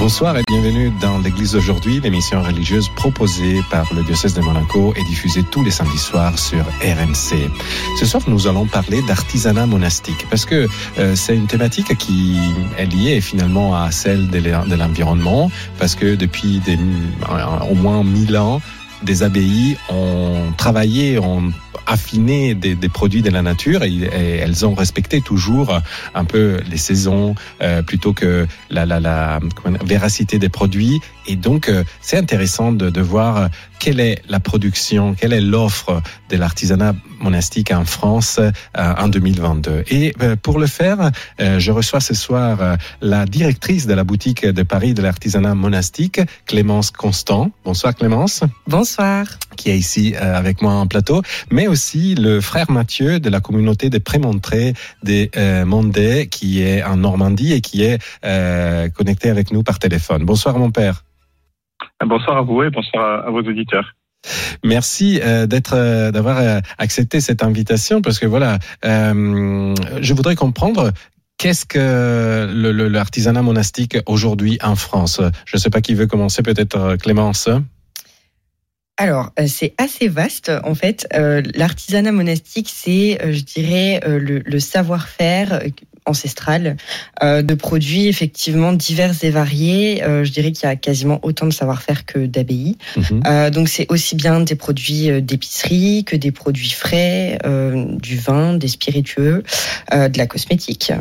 Bonsoir et bienvenue dans l'Église d'aujourd'hui, l'émission religieuse proposée par le diocèse de Monaco et diffusée tous les samedis soirs sur RMC. Ce soir, nous allons parler d'artisanat monastique parce que euh, c'est une thématique qui est liée finalement à celle de l'environnement parce que depuis des, au moins mille ans, des abbayes ont travaillé, ont affiné des, des, produits de la nature et, elles ont respecté toujours un peu les saisons euh, plutôt que la, la, la véracité des produits. Et donc, euh, c'est intéressant de, de, voir quelle est la production, quelle est l'offre de l'artisanat monastique en France euh, en 2022. Et euh, pour le faire, euh, je reçois ce soir la directrice de la boutique de Paris de l'artisanat monastique, Clémence Constant. Bonsoir Clémence. Bonsoir. Qui est ici avec moi en plateau, mais aussi le frère Mathieu de la communauté des Prémontrés des euh, Mondais, qui est en Normandie et qui est euh, connecté avec nous par téléphone. Bonsoir mon père. Bonsoir à vous et bonsoir à, vos auditeurs. Merci euh, d'être, euh, d'avoir euh, accepté cette invitation parce que voilà, euh, je voudrais comprendre qu'est-ce que l'artisanat monastique aujourd'hui en France? Je ne sais pas qui veut commencer, peut-être Clémence. Alors, c'est assez vaste en fait. Euh, L'artisanat monastique, c'est, je dirais, le, le savoir-faire ancestrale euh, de produits effectivement divers et variés. Euh, je dirais qu'il y a quasiment autant de savoir-faire que d'abbayes. Mmh. Euh, donc c'est aussi bien des produits d'épicerie que des produits frais, du vin, des spiritueux, de la cosmétique,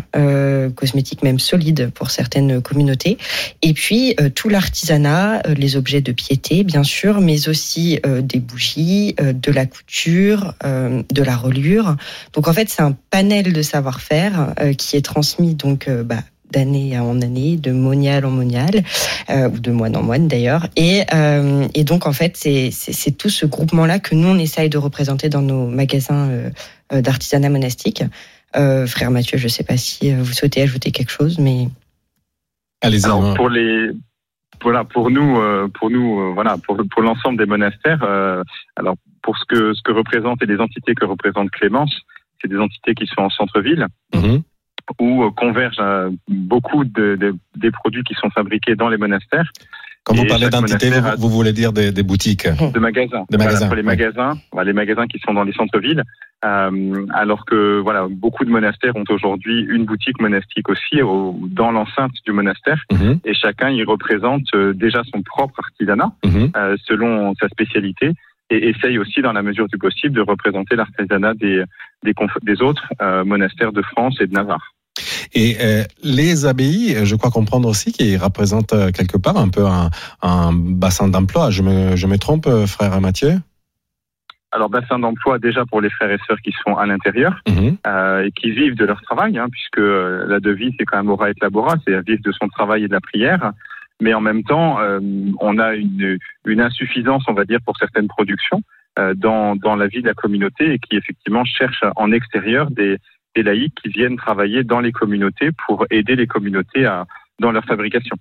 cosmétique même solide pour certaines communautés. Et puis tout l'artisanat, les objets de piété bien sûr, mais aussi des bougies, de la couture, de la reliure. Donc en fait c'est un panel de savoir-faire qui est transmis donc euh, bah, d'année en année, de monial en monial, euh, ou de moine en moine d'ailleurs. Et, euh, et, donc en fait, c'est tout ce groupement-là que nous, on essaye de représenter dans nos magasins euh, d'artisanat monastique. Euh, frère Mathieu, je ne sais pas si vous souhaitez ajouter quelque chose, mais... Allez-y. Pour les... Voilà, pour nous, pour nous, voilà, pour, pour l'ensemble des monastères. alors, pour ce que ce que représentent et les entités que représente Clémence, c'est des entités qui sont en centre-ville. Mmh où euh, convergent euh, beaucoup de, de, des produits qui sont fabriqués dans les monastères. Quand vous parlez d'entité, vous, vous, voulez dire des, des, boutiques De magasins. De magasins. Voilà, pour les magasins, voilà, les magasins qui sont dans les centres-villes. Euh, alors que voilà, beaucoup de monastères ont aujourd'hui une boutique monastique aussi au, dans l'enceinte du monastère, mm -hmm. et chacun y représente euh, déjà son propre artisanat mm -hmm. euh, selon sa spécialité et essaye aussi, dans la mesure du possible, de représenter l'artisanat des, des, des autres euh, monastères de France et de Navarre. Et euh, les abbayes, je crois comprendre aussi qu'ils représentent euh, quelque part un peu un, un bassin d'emploi. Je me, je me trompe, euh, frère Mathieu? Alors bassin d'emploi déjà pour les frères et sœurs qui sont à l'intérieur mmh. euh, et qui vivent de leur travail, hein, puisque la devise c'est quand même ora et labora, c'est vivre de son travail et de la prière. Mais en même temps, euh, on a une, une, insuffisance, on va dire, pour certaines productions euh, dans, dans la vie de la communauté et qui effectivement cherchent en extérieur des, des laïcs qui viennent travailler dans les communautés pour aider les communautés à, dans leur fabrication.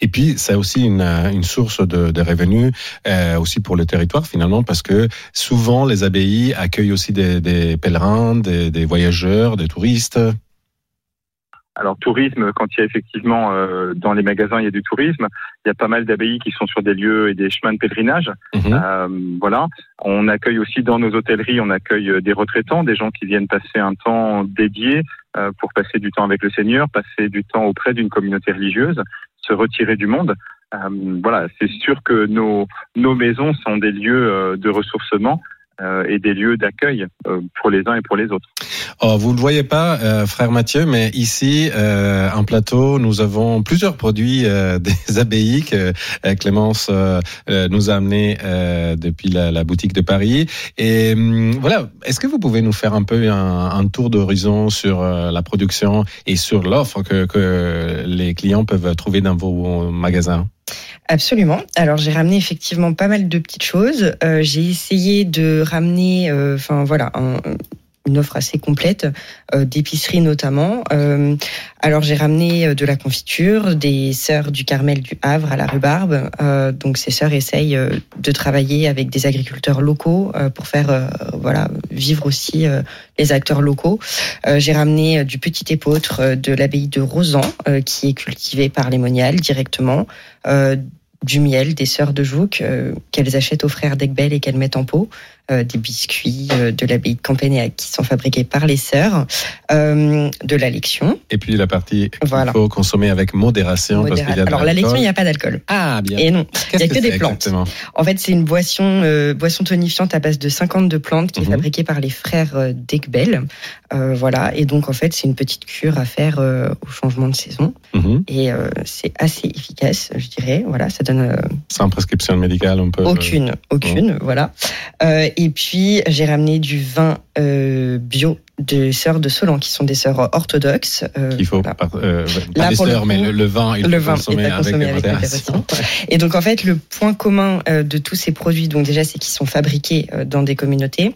Et puis, c'est aussi une, une, source de, de revenus euh, aussi pour le territoire finalement, parce que souvent les abbayes accueillent aussi des, des pèlerins, des, des, voyageurs, des touristes. Alors tourisme, quand il y a effectivement euh, dans les magasins il y a du tourisme, il y a pas mal d'abbayes qui sont sur des lieux et des chemins de pèlerinage. Mmh. Euh, voilà, on accueille aussi dans nos hôtelleries, on accueille des retraitants, des gens qui viennent passer un temps dédié euh, pour passer du temps avec le Seigneur, passer du temps auprès d'une communauté religieuse, se retirer du monde. Euh, voilà, c'est sûr que nos nos maisons sont des lieux de ressourcement et des lieux d'accueil pour les uns et pour les autres. Oh, vous ne le voyez pas, euh, frère Mathieu, mais ici, euh, en plateau, nous avons plusieurs produits euh, des abbayes que euh, Clémence euh, nous a amenés depuis la, la, boutique de Paris. Et hum, voilà, est-ce que vous pouvez nous faire un peu un, un tour d'horizon sur la production et sur l'offre que, que les clients peuvent trouver dans vos magasins? Absolument. Alors j'ai ramené effectivement pas mal de petites choses. Euh, j'ai essayé de ramener, enfin voilà, un, une offre assez complète d'épicerie notamment. alors j'ai ramené de la confiture, des sœurs du Carmel du Havre à la rhubarbe. donc ces sœurs essayent de travailler avec des agriculteurs locaux pour faire voilà vivre aussi les acteurs locaux. j'ai ramené du petit épeautre de l'abbaye de Rosan qui est cultivé par les moniales directement du miel des sœurs de Jouques euh, qu'elles achètent aux frères d'Egbel et qu'elles mettent en pot. Euh, des biscuits euh, de l'abbaye de Campénéac qui sont fabriqués par les sœurs, euh, de la lection. Et puis la partie qu'il faut consommer avec modération. Parce qu'il y a Alors la lection, il n'y a pas d'alcool. Ah bien. Et non, il n'y a que, des plantes. En fait, c'est une boisson, boisson tonifiante à base de 52 plantes qui est mhm. fabriquée par les frères d'Egbel. voilà, et donc en fait, c'est une petite cure à faire au changement de saison. Mhm. Et c'est assez efficace, je dirais. Voilà, ça donne. Sans prescription médicale, on peut. Aucune, aucune, voilà. Et puis, j'ai ramené du vin euh, bio des sœurs de Solan, qui sont des sœurs orthodoxes. Euh, il faut, pas, euh, les sœurs, mais le, vin, il le faut vin consommer, avec, avec Et donc, en fait, le point commun de tous ces produits, donc déjà, c'est qu'ils sont fabriqués dans des communautés.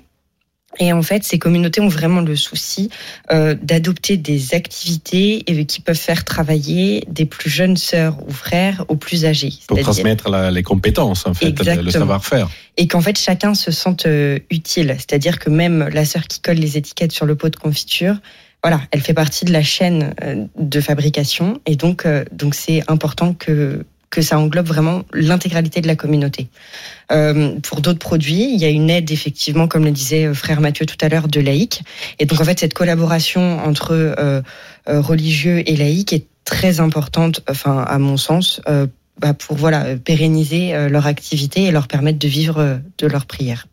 Et en fait, ces communautés ont vraiment le souci euh, d'adopter des activités qui peuvent faire travailler des plus jeunes sœurs ou frères aux plus âgés. Pour transmettre les compétences, en fait, le savoir-faire. Et qu'en fait, chacun se sente euh, utile. C'est-à-dire que même la sœur qui colle les étiquettes sur le pot de confiture, voilà, elle fait partie de la chaîne euh, de fabrication. Et donc, donc c'est important que que ça englobe vraiment l'intégralité de la communauté. Euh, pour d'autres produits, il y a une aide effectivement, comme le disait euh, frère Mathieu tout à l'heure, de laïcs. Et donc en fait, cette collaboration entre euh, religieux et laïcs est très importante, enfin à mon sens, bah, pour voilà pérenniser leur activité et leur permettre de vivre de leur prière.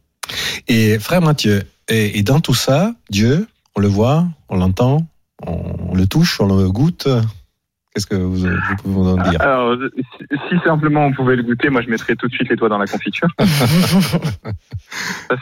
Et frère Mathieu, et dans tout ça, Dieu, on le voit, on l'entend, on le touche, on le goûte. Qu'est-ce que vous, pouvez nous en dire? Alors, si simplement on pouvait le goûter, moi je mettrais tout de suite les doigts dans la confiture. ça,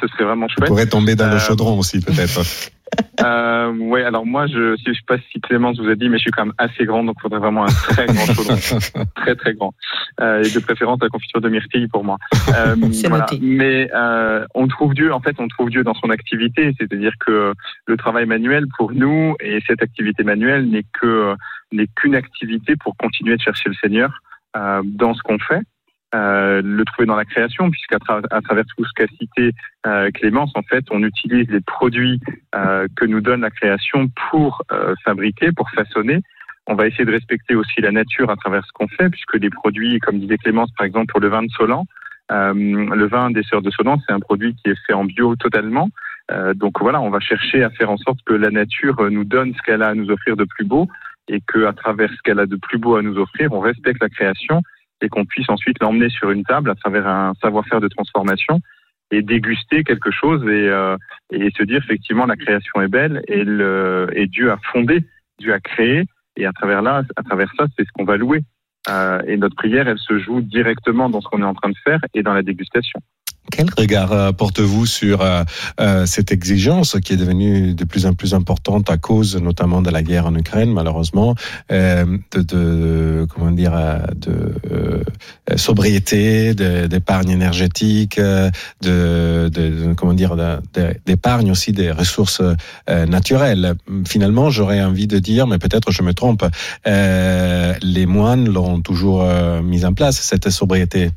ce serait vraiment chouette. On pourrait tomber dans le euh, chaudron aussi, peut-être. Euh, ouais, alors moi, je, je sais pas si Clémence vous a dit, mais je suis quand même assez grand, donc il faudrait vraiment un très grand chaudron, très très grand, euh, et de préférence la confiture de myrtille pour moi. Euh, voilà. Mais euh, on trouve Dieu, en fait, on trouve Dieu dans son activité, c'est-à-dire que le travail manuel pour nous et cette activité manuelle n'est que n'est qu'une activité pour continuer de chercher le Seigneur euh, dans ce qu'on fait. Euh, le trouver dans la création, puisqu'à à travers tout ce qu'a cité euh, Clémence, en fait, on utilise les produits euh, que nous donne la création pour euh, fabriquer, pour façonner. On va essayer de respecter aussi la nature à travers ce qu'on fait, puisque les produits, comme disait Clémence, par exemple, pour le vin de Solan, euh, le vin des sœurs de Solan, c'est un produit qui est fait en bio totalement. donc voilà, on va chercher à faire en sorte que la nature nous donne ce qu'elle a à nous offrir de plus beau, et que à travers ce qu'elle a de plus beau à nous offrir, on respecte la création et qu'on puisse ensuite l'emmener sur une table à travers un savoir-faire de transformation et déguster quelque chose et, euh, et se dire effectivement la création est belle et, le, et Dieu a fondé, Dieu a créé et à travers là, à travers ça, c'est ce qu'on va louer. Euh, et notre prière, elle se joue directement dans ce qu'on est en train de faire et dans la dégustation. Quel regard euh, portez-vous sur euh, euh, cette exigence qui est devenue de plus en plus importante à cause notamment de la guerre en Ukraine, malheureusement, de, de, comment dire, de sobriété, d'épargne énergétique, de, de, comment dire, d'épargne aussi des ressources naturelles. Finalement, j'aurais envie de dire, mais peut-être je me trompe, les moines l'ont toujours mise en place cette sobriété.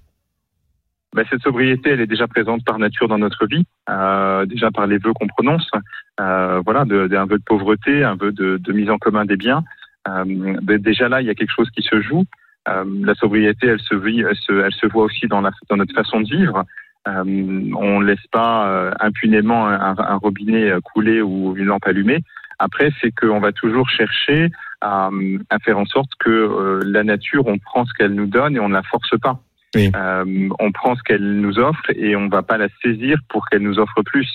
Ben, cette sobriété, elle est déjà présente par nature dans notre vie, euh, déjà par les vœux qu'on prononce, euh, voilà, de, un vœu de pauvreté, un vœu de, de mise en commun des biens. Euh, déjà là, il y a quelque chose qui se joue. Euh, la sobriété, elle se, vit, elle, se, elle se voit aussi dans, la, dans notre façon de vivre. Euh, on ne laisse pas euh, impunément un, un, robinet couler ou une lampe allumée. Après, c'est qu'on va toujours chercher à, à, faire en sorte que la nature, on prend ce qu'elle nous donne et on ne la force pas. Euh, on prend ce qu'elle nous offre et on va pas la saisir pour qu'elle nous offre plus.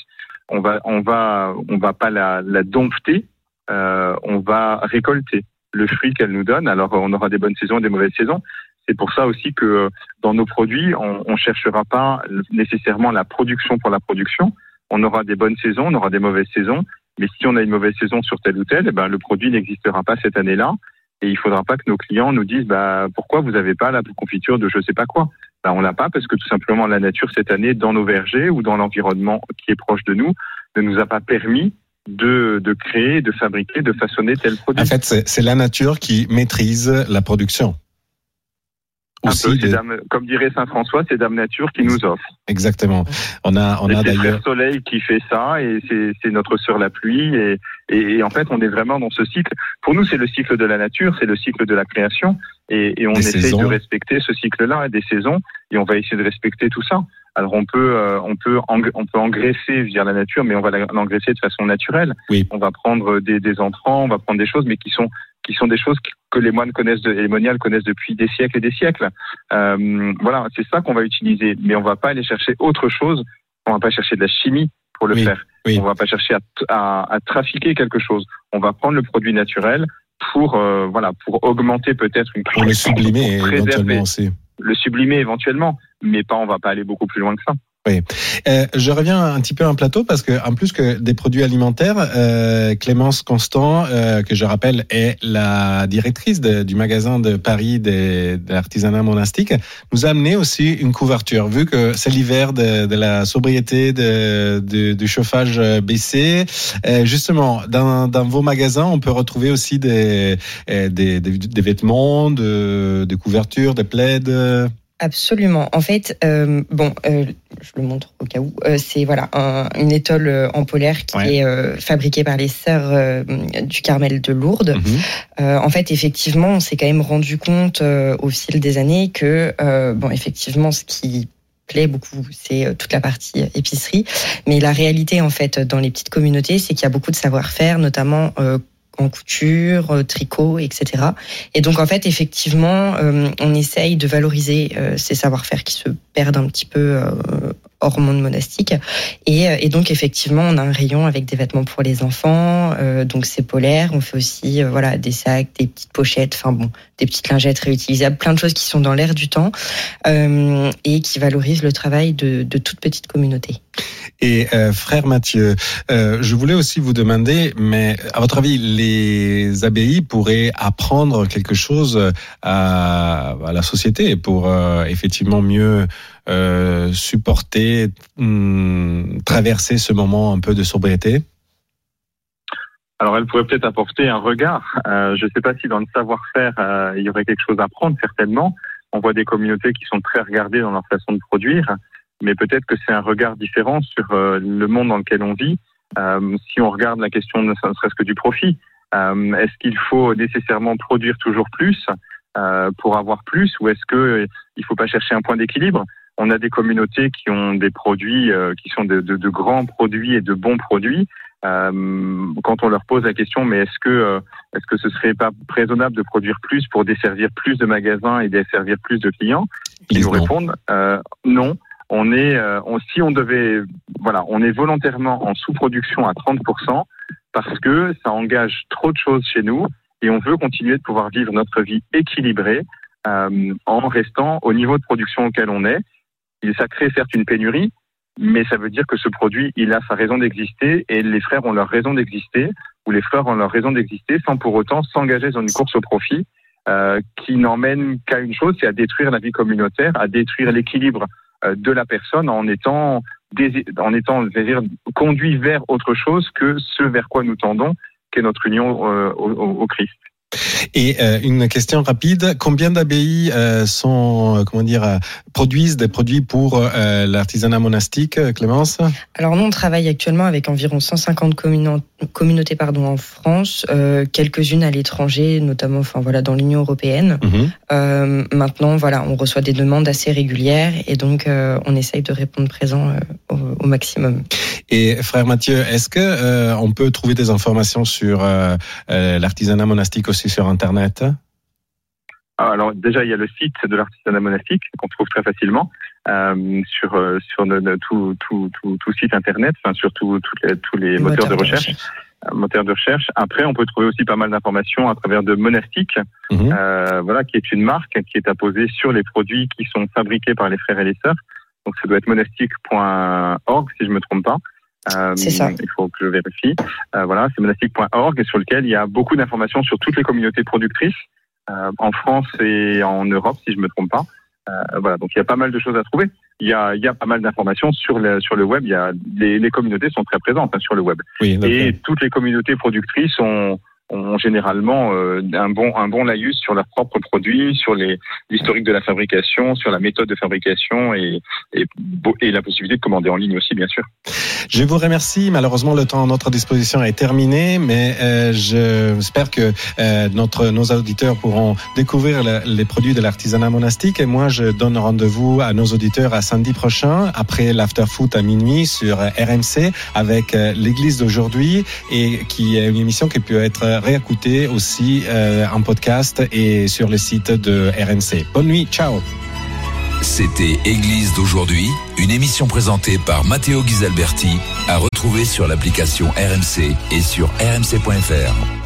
On va, on va, on va pas la, la dompter. Euh, on va récolter le fruit qu'elle nous donne. Alors on aura des bonnes saisons, des mauvaises saisons. C'est pour ça aussi que dans nos produits, on, on cherchera pas nécessairement la production pour la production. On aura des bonnes saisons, on aura des mauvaises saisons. Mais si on a une mauvaise saison sur telle ou telle, eh ben, le produit n'existera pas cette année-là. Et il faudra pas que nos clients nous disent bah, pourquoi vous n'avez pas la confiture de je sais pas quoi? Bah, on l'a pas parce que tout simplement la nature cette année dans nos vergers ou dans l'environnement qui est proche de nous ne nous a pas permis de, de créer, de fabriquer, de façonner tel produit. En fait, c'est la nature qui maîtrise la production. Un peu, de... Dame, comme dirait Saint François, c'est Dame Nature qui nous offre. Exactement. On a, on a d'ailleurs. C'est Soleil qui fait ça, et c'est notre sœur la pluie, et, et, et, en fait, on est vraiment dans ce cycle. Pour nous, c'est le cycle de la nature, c'est le cycle de la création, et, et on Des essaie saisons. de respecter ce cycle-là, des saisons, et on va essayer de respecter tout ça. Alors on peut, euh, on peut, on peut engraisser via la nature, mais on va l'engraisser de façon naturelle. Oui. On va prendre des, des entrants, on va prendre des choses, mais qui sont qui sont des choses que- les moines connaissent, de, les moniales connaissent depuis des siècles et des siècles. Euh, voilà, c'est ça qu'on va utiliser, mais on va pas aller chercher autre chose. On va pas chercher de la chimie pour le Oui, faire. oui. On va pas chercher à, à, à trafiquer quelque chose. On va prendre le produit naturel pour euh, voilà pour augmenter peut-être une Pour le sublimer pour préserver, éventuellement aussi. le sublimer éventuellement, mais pas on va pas aller beaucoup plus loin que ça. Euh, je reviens un petit peu en plateau parce que en plus que des produits alimentaires, euh, Clémence Constant, euh, que je rappelle est la directrice du magasin de Paris des- de l'artisanat monastique, nous a amené aussi une couverture. Vu que c'est l'hiver de, de la sobriété, du chauffage euh, baissé, euh, justement dans, dans vos magasins, on peut retrouver aussi des, euh, des, des, des vêtements, de, des couvertures, des plaids. Absolument. En fait, euh, bon, euh, je le montre au cas où. euh, c'est voilà un- une étole en polaire qui Ouais. est fabriquée par les sœurs du Carmel de Lourdes. Mhm. En fait, effectivement, on s'est quand même rendu compte au fil des années que, bon, effectivement, ce qui plaît beaucoup, c'est toute la partie épicerie. Mais la réalité, en fait, dans les petites communautés, c'est qu'il y a beaucoup de savoir-faire, notamment euh, en couture, euh, tricot, etc. Et donc, en fait, effectivement, euh, on essaye de valoriser euh, ces savoir-faire qui se perdent un petit peu hors monde monastique. Et, donc, effectivement, on a un rayon avec des vêtements pour les enfants. donc, c'est polaire. On fait aussi voilà des sacs, des petites pochettes, enfin bon, des petites lingettes réutilisables, plein de choses qui sont dans l'air du temps euh, et qui valorisent le travail de, de toute petite communauté. Et euh, frère Mathieu, euh, je voulais aussi vous demander, mais à votre avis, les abbayes pourraient apprendre quelque chose à, à la société pour euh, effectivement mieux euh, supporter, hum, traverser ce moment un peu de sobriété? Alors elle pourrait peut-être apporter un regard. Euh, je ne sais pas si dans le savoir-faire euh, il y aurait quelque chose à prendre certainement. On voit des communautés qui sont très regardées dans leur façon de produire, mais peut-être que c'est un regard différent sur euh, le monde dans lequel on vit. Euh, si on regarde la question ne serait-ce que du profit, euh, est-ce qu'il faut nécessairement produire toujours plus euh, pour avoir plus, ou est-ce que euh, il faut pas chercher un point d'équilibre? On a des communautés qui ont des produits qui sont de, de, de grands produits et de bons produits. Euh, quand on leur pose la question, mais est-ce que euh, est-ce que ce serait pas raisonnable de produire plus pour desservir plus de magasins et desservir plus de clients? Ils nous répondent euh, non. On est, euh, on, si on devait, voilà, on est volontairement en sous-production à 30% parce que ça engage trop de choses chez nous et on veut continuer de pouvoir vivre notre vie équilibrée euh, en restant au niveau de production auquel on est. Et ça crée certes une pénurie, mais ça veut dire que ce produit, il a sa raison d'exister et les frères ont leur raison d'exister ou les frères ont leur raison d'exister sans pour autant s'engager dans une course au profit euh, qui n'emmène qu'à une chose, c'est à détruire la vie communautaire, à détruire l'équilibre euh, de la personne en étant, en étant dire, conduit vers autre chose que ce vers quoi nous tendons, qu'est notre union euh, au Christ. Et euh, une question rapide combien d'abbayes euh, sont, euh, comment dire, produisent des produits pour euh, l'artisanat monastique, Clémence? Alors nous, on travaille actuellement avec environ 150 communo- communautés pardon, en France, quelques-unes à l'étranger, notamment enfin, voilà, dans l'Union européenne. Mhm. Maintenant, voilà, on reçoit des demandes assez régulières et donc on essaye de répondre présent au, au maximum. Et frère Mathieu, est-ce que on peut trouver des informations sur l'artisanat monastique aussi sur Internet Alors déjà, il y a le site de l'artisanat monastique qu'on trouve très facilement euh, sur euh, sur le- le- tout, tout, tout, tout site internet, enfin sur tout- toutes les- tous les moteurs de recherche, euh, moteurs de recherche. Après, on peut trouver aussi pas mal d'informations à travers de Monastique, Mhm. euh, voilà, qui est une marque qui est apposée sur les produits qui sont fabriqués par les frères et les sœurs. Donc ça doit être monastique.org si je me trompe pas. Euh, C'est ça. Il faut que je vérifie. Euh, voilà, c'est monastique.org et sur lequel il y a beaucoup d'informations sur toutes les communautés productrices euh, en France et en Europe si je me trompe pas. voilà, donc il y a pas mal de choses à trouver. Il y a, il y a pas mal d'informations sur le, sur le web. Il y a, les, les communautés sont très présentes hein, sur le web. Oui, Et toutes les communautés productrices ont, ont généralement euh, un bon un bon laïus sur leurs propres produits, sur l'historique de la fabrication, sur la méthode de fabrication et, et, et la possibilité de commander en ligne aussi, bien sûr. Je vous remercie. Malheureusement, le temps à notre disposition est terminé, mais euh, j'espère que euh, notre nos auditeurs pourront découvrir le, les produits de l'artisanat monastique. Et moi, je donne rendez-vous à nos auditeurs à samedi prochain, après l'after foot à minuit sur RMC avec euh, l'Église d'aujourd'hui et qui est une émission qui peut être réécouter aussi euh, en podcast et sur le site de RMC. Bonne nuit, ciao. C'était Église d'aujourd'hui, une émission présentée par Matteo Ghisalberti, à retrouver sur l'application RMC et sur rmc.fr.